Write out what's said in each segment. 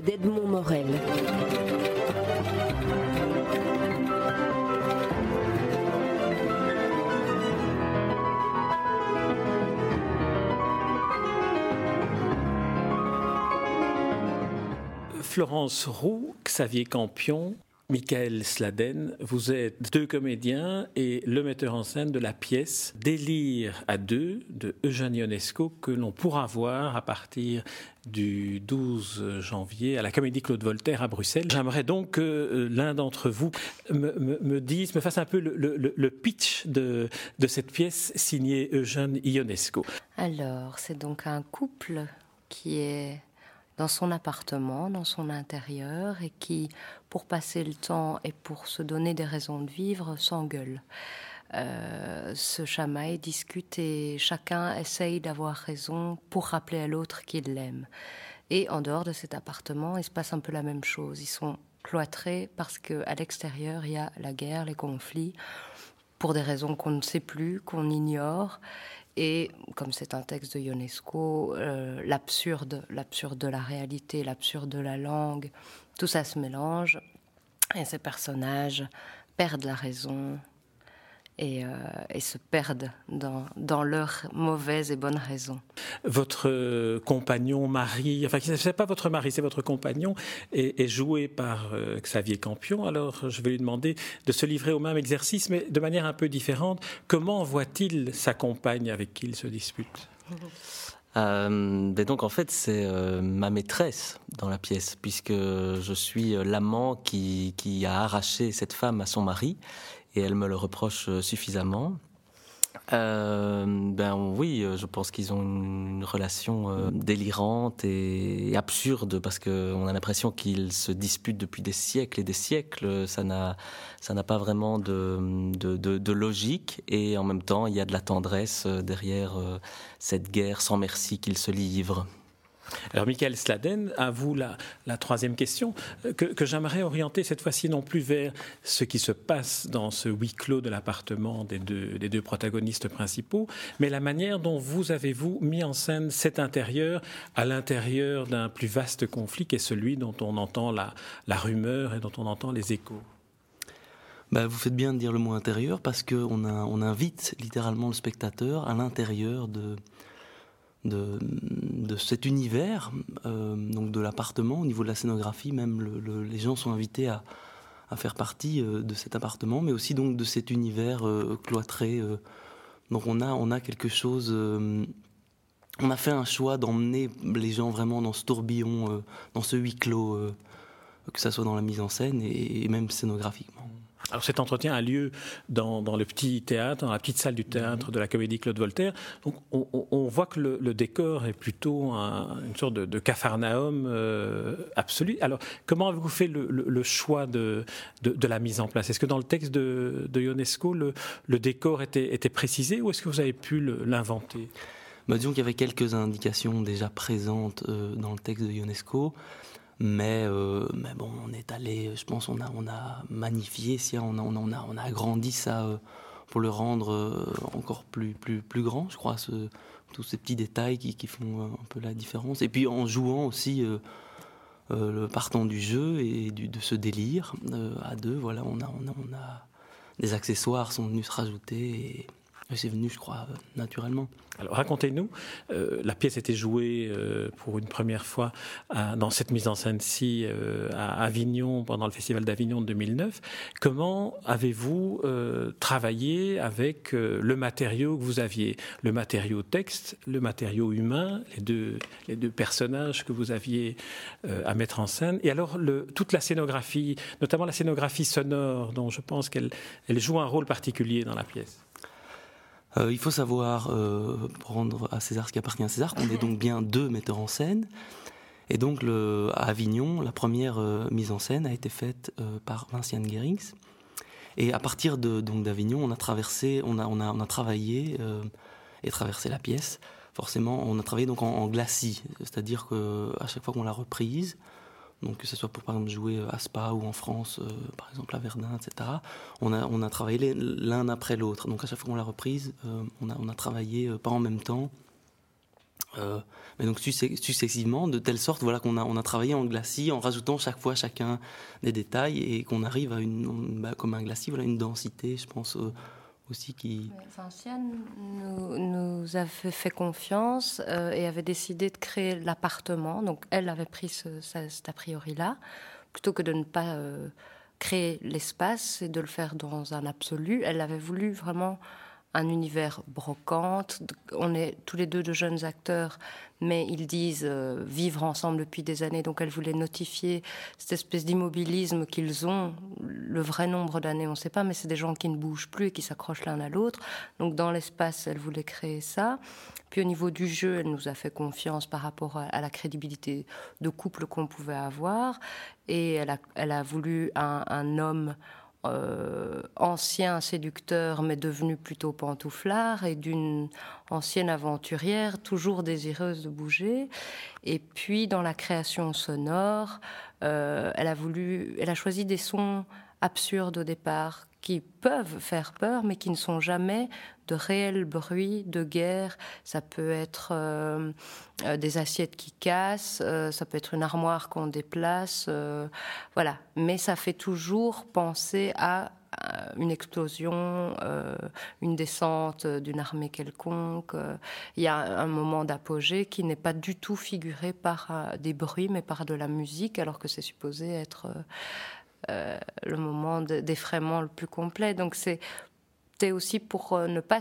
d'Edmond Morel. Florence Roux, Xavier Campion, Michael Sladen, vous êtes deux comédiens et le metteur en scène de la pièce Délire à deux de Eugène Ionesco que l'on pourra voir à partir du 12 janvier à la Comédie Claude Voltaire à Bruxelles. J'aimerais donc que euh, l'un d'entre vous me, dise, me fasse un peu le, pitch de, de cette pièce signée Eugène Ionesco. Alors, c'est donc un couple qui est dans son appartement, dans son intérieur, et qui, pour passer le temps et pour se donner des raisons de vivre, s'engueule. Euh, se chamaille, discute et chacun essaye d'avoir raison pour rappeler à l'autre qu'il l'aime. Et en dehors de cet appartement, il se passe un peu la même chose. Ils sont cloîtrés parce qu'à l'extérieur, il y a la guerre, les conflits, pour des raisons qu'on ne sait plus, qu'on ignore. Et comme c'est un texte de Ionesco, euh, l'absurde, l'absurde de la réalité, l'absurde de la langue, tout ça se mélange. Et ces personnages perdent la raison, et, euh, et, se perdent dans, dans leurs mauvaises et bonnes raisons. Votre euh, compagnon, mari, enfin, ce n'est pas votre mari, c'est votre compagnon, est, est joué par euh, Xavier Campion. Alors, je vais lui demander de se livrer au même exercice, mais de manière un peu différente. Comment voit-il sa compagne avec qui il se dispute? Ben donc en fait c'est ma maîtresse dans la pièce puisque je suis l'amant qui, qui, a arraché cette femme à son mari et elle me le reproche euh, suffisamment. Euh, ben oui, euh, je pense qu'ils ont une relation délirante et absurde parce qu'on a l'impression qu'ils se disputent depuis des siècles et des siècles. Ça n'a, ça n'a pas vraiment de, de, de, logique et en même temps il y a de la tendresse derrière cette guerre sans merci qu'ils se livrent. Alors, Michael Sladen, à vous la, troisième question, euh, que, j'aimerais orienter cette fois-ci non plus vers ce qui se passe dans ce huis clos de l'appartement des deux, des deux protagonistes principaux, mais la manière dont vous avez-vous mis en scène cet intérieur à l'intérieur d'un plus vaste conflit qui est celui dont on entend la, rumeur et dont on entend les échos. Bah, vous faites bien de dire le mot intérieur parce qu'on on invite littéralement le spectateur à l'intérieur de, de, cet univers, euh, donc de l'appartement, au niveau de la scénographie, même le, les gens sont invités à, à faire partie euh, de cet appartement, mais aussi donc de cet univers euh, cloîtré. donc on a, on a quelque chose. on a fait un choix d'emmener les gens vraiment dans ce tourbillon, dans ce huis clos, que ça soit dans la mise en scène et même scénographiquement. Alors cet entretien a lieu dans, le petit théâtre, dans la petite salle du théâtre de la comédie Claude Voltaire. Donc on, voit que le, décor est plutôt une sorte de, de capharnaüm euh, absolu. Alors comment avez-vous fait le, choix de, la mise en place? Est-ce que dans le texte de, Ionesco, le, décor était, précisé ou est-ce que vous avez pu l'inventer? Bah, Disons qu'il y avait quelques indications déjà présentes euh, dans le texte de Ionesco. Mais, euh, mais bon, on est allé, je pense, on a, on a magnifié, si on a, on a, on a agrandi ça euh, pour le rendre euh, encore plus, plus, plus grand, je crois, tous ces petits détails qui, qui, font un peu la différence. Et puis en jouant aussi le partant du jeu et de ce délire à deux, voilà, on a, on a, des accessoires sont venus se rajouter. C'est venu, je crois, euh, naturellement. Alors racontez-nous, euh, la pièce était jouée euh, pour une première fois dans cette mise en scène-ci à Avignon pendant le Festival d'Avignon de 2009. Comment avez-vous travaillé avec le matériau que vous aviez? Le matériau texte, le matériau humain, les deux, personnages que vous aviez à mettre en scène, et alors toute la scénographie, notamment la scénographie sonore, dont je pense qu'elle elle joue un rôle particulier dans la pièce. Euh, il faut savoir euh, prendre à César ce qui appartient à César, qu'on est donc bien deux metteurs en scène. Et donc à Avignon, la première euh, mise en scène a été faite par Vinciane Guérings. Et à partir de, donc d'Avignon, on a traversé, on a, on a, on a travaillé et traversé la pièce. Forcément, on a travaillé donc en, en glacis, c'est-à-dire que à chaque fois qu'on l'a reprise, donc que ce soit pour par exemple jouer à Spa ou en France, euh, par exemple à Verdun, etc. On a, on a travaillé l'un après l'autre. Donc à chaque fois qu'on l'a reprise, euh, on, a, on a travaillé euh, pas en même temps, mais donc successivement, de telle sorte voilà, qu'on a, on a travaillé en glacis en rajoutant chaque fois chacun des détails et qu'on arrive à une, bah, comme un glacis, voilà, une densité, je pense, aussi qui... Nous, avait fait confiance et avait décidé de créer l'appartement. Donc elle avait pris ce, cet a priori-là, plutôt que de ne pas créer l'espace et de le faire dans un absolu. Elle avait voulu vraiment un univers brocante. On est tous les deux de jeunes acteurs, mais ils disent euh, vivre ensemble depuis des années. Donc elle voulait notifier cette espèce d'immobilisme qu'ils ont. Le vrai nombre d'années, on ne sait pas, mais c'est des gens qui ne bougent plus et qui s'accrochent l'un à l'autre. Donc dans l'espace, elle voulait créer ça. Puis au niveau du jeu, elle nous a fait confiance par rapport à, la crédibilité de couple qu'on pouvait avoir. Et elle a, elle a voulu un, un homme euh, ancien séducteur mais devenu plutôt pantouflard et d'une ancienne aventurière toujours désireuse de bouger. Et puis dans la création sonore, euh, elle a voulu, elle a choisi des sons absurdes au départ qui peuvent faire peur, mais qui ne sont jamais de réels bruits de guerre. Ça peut être euh, euh, des assiettes qui cassent, euh, ça peut être une armoire qu'on déplace, voilà. Mais ça fait toujours penser à une explosion, une descente d'une armée quelconque. Il y a un moment d'apogée qui n'est pas du tout figuré par des bruits, mais par de la musique, alors que c'est supposé être euh, le moment d'effraiement le plus complet. Donc c'était aussi pour euh, ne pas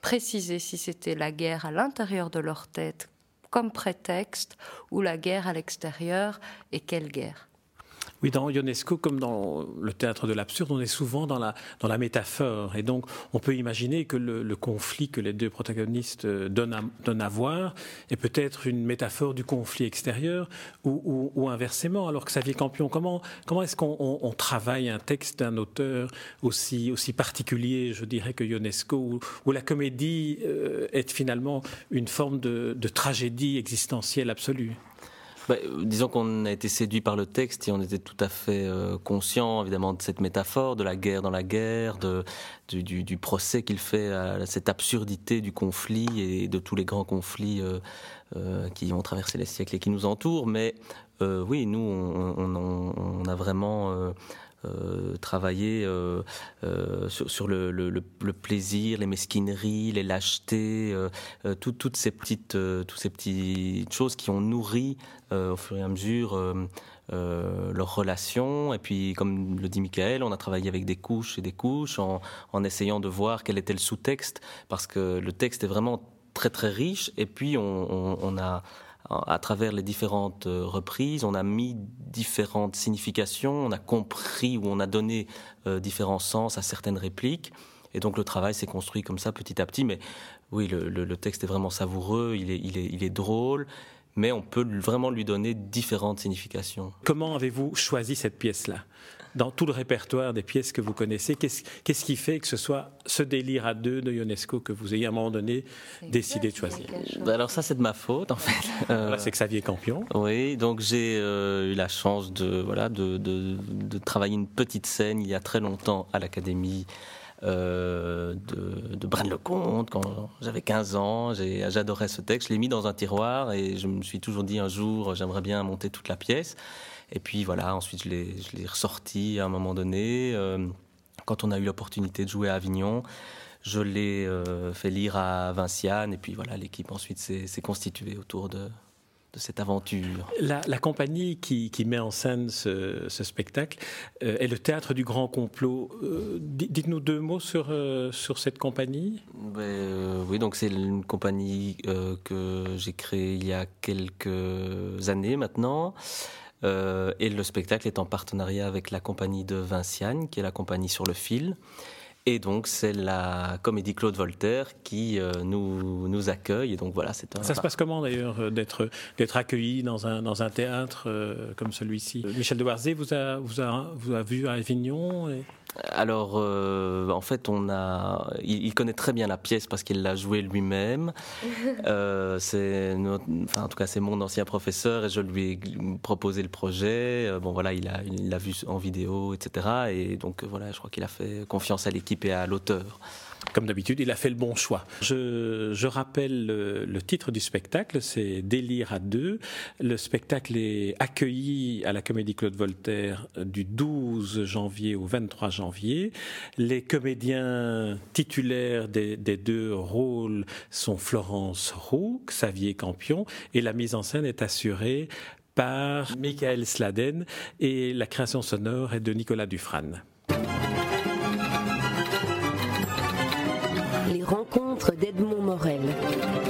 préciser si c'était la guerre à l'intérieur de leur tête comme prétexte ou la guerre à l'extérieur et quelle guerre. Oui, dans Ionesco, comme dans le théâtre de l'absurde, on est souvent dans la, dans la métaphore. Et donc, on peut imaginer que le, conflit que les deux protagonistes euh, donnent à, voir est peut-être une métaphore du conflit extérieur ou, ou, inversement. Alors que Xavier Campion, comment, comment est-ce qu'on travaille un texte d'un auteur aussi, aussi particulier, je dirais, que Ionesco, où, la comédie euh, est finalement une forme de tragédie existentielle absolue? Bah, disons qu'on a été séduit par le texte et on était tout à fait euh, conscient évidemment de cette métaphore, de la guerre dans la guerre, du, procès qu'il fait à cette absurdité du conflit et de tous les grands conflits euh, euh, qui ont traversé les siècles et qui nous entourent. Mais oui, nous, on a vraiment euh, travailler euh, euh, sur, le, plaisir, les mesquineries, les lâchetés, toutes ces petites, toutes ces petites choses qui ont nourri au fur et à mesure leurs relations. Et puis, comme le dit Michael, on a travaillé avec des couches et des couches en, essayant de voir quel était le sous-texte, parce que le texte est vraiment très très riche. Et puis, on a à travers les différentes euh, reprises, on a mis différentes significations, on a compris ou on a donné euh, différents sens à certaines répliques. Et donc le travail s'est construit comme ça petit à petit. Mais oui, le, texte est vraiment savoureux, il est, drôle, mais on peut vraiment lui donner différentes significations. Comment avez-vous choisi cette pièce-là? Dans tout le répertoire des pièces que vous connaissez, qu'est-ce qui fait que ce soit ce délire à deux de Ionesco que vous ayez à un moment donné décidé de choisir bah, Alors ça, c'est de ma faute, en fait. Euh, c'est Xavier Campion. Oui, donc j'ai euh, eu la chance de, voilà, de, de, de, travailler une petite scène il y a très longtemps à l'Académie. Euh, de, de Braine-le-Comte quand j'avais 15 ans. J'adorais ce texte. Je l'ai mis dans un tiroir et je me suis toujours dit un jour, j'aimerais bien monter toute la pièce. Et puis voilà, ensuite je l'ai ressorti à un moment donné. Euh, quand on a eu l'opportunité de jouer à Avignon, je l'ai euh, fait lire à Vinciane. Et puis voilà, l'équipe ensuite s'est constituée autour de, de cette aventure. La, compagnie qui, met en scène ce, spectacle euh, est le théâtre du grand complot. Dites-nous deux mots sur, sur cette compagnie. Ben, oui, donc c'est une compagnie que j'ai créée il y a quelques années maintenant. Euh, et le spectacle est en partenariat avec la compagnie de Vinciane, qui est la compagnie sur le fil. Et donc, c'est la comédie Claude Voltaire qui euh, nous, nous accueille. Et donc, voilà, c'est Ça se passe comment d'ailleurs euh, d'être, d'être accueilli dans un, dans un théâtre comme celui-ci? Michel de Warzé vous a, vous, a, vous a vu à Avignon alors, euh, en fait, on a, il, connaît très bien la pièce parce qu'il l'a jouée lui-même. euh, c'est, enfin, en tout cas, c'est mon ancien professeur et je lui ai proposé le projet. Euh, bon, voilà, il a, il l'a vu en vidéo, etc. Et donc, voilà, je crois qu'il a fait confiance à l'équipe et à l'auteur. Comme d'habitude, il a fait le bon choix. Je, rappelle le, titre du spectacle, c'est Délire à deux. Le spectacle est accueilli à la Comédie Claude Voltaire du 12 janvier au 23 janvier. Les comédiens titulaires des, deux rôles sont Florence Roux, Xavier Campion, et la mise en scène est assurée par Michael Sladen et la création sonore est de Nicolas Dufresne. d'Edmond Morel.